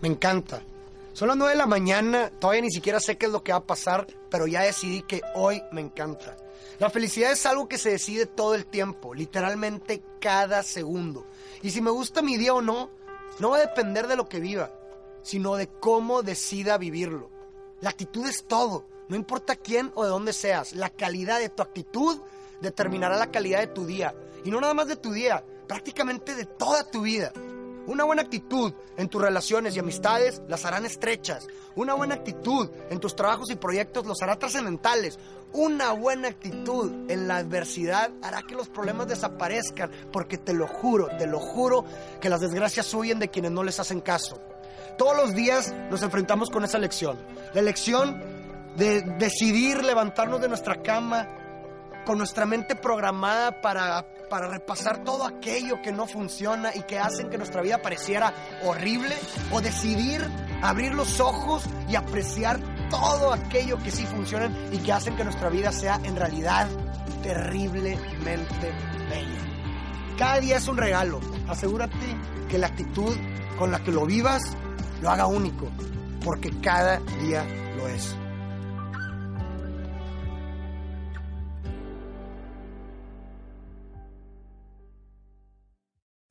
Me encanta. Son las 9 de la mañana, todavía ni siquiera sé qué es lo que va a pasar, pero ya decidí que hoy me encanta. La felicidad es algo que se decide todo el tiempo, literalmente cada segundo. Y si me gusta mi día o no, no va a depender de lo que viva, sino de cómo decida vivirlo. La actitud es todo, no importa quién o de dónde seas, la calidad de tu actitud determinará la calidad de tu día. Y no nada más de tu día, prácticamente de toda tu vida. Una buena actitud en tus relaciones y amistades las harán estrechas. Una buena actitud en tus trabajos y proyectos los hará trascendentales. Una buena actitud en la adversidad hará que los problemas desaparezcan, porque te lo juro, te lo juro, que las desgracias huyen de quienes no les hacen caso. Todos los días nos enfrentamos con esa lección. La lección de decidir levantarnos de nuestra cama con nuestra mente programada para, para repasar todo aquello que no funciona y que hacen que nuestra vida pareciera horrible, o decidir abrir los ojos y apreciar todo aquello que sí funciona y que hacen que nuestra vida sea en realidad terriblemente bella. Cada día es un regalo. Asegúrate que la actitud con la que lo vivas lo haga único, porque cada día lo es.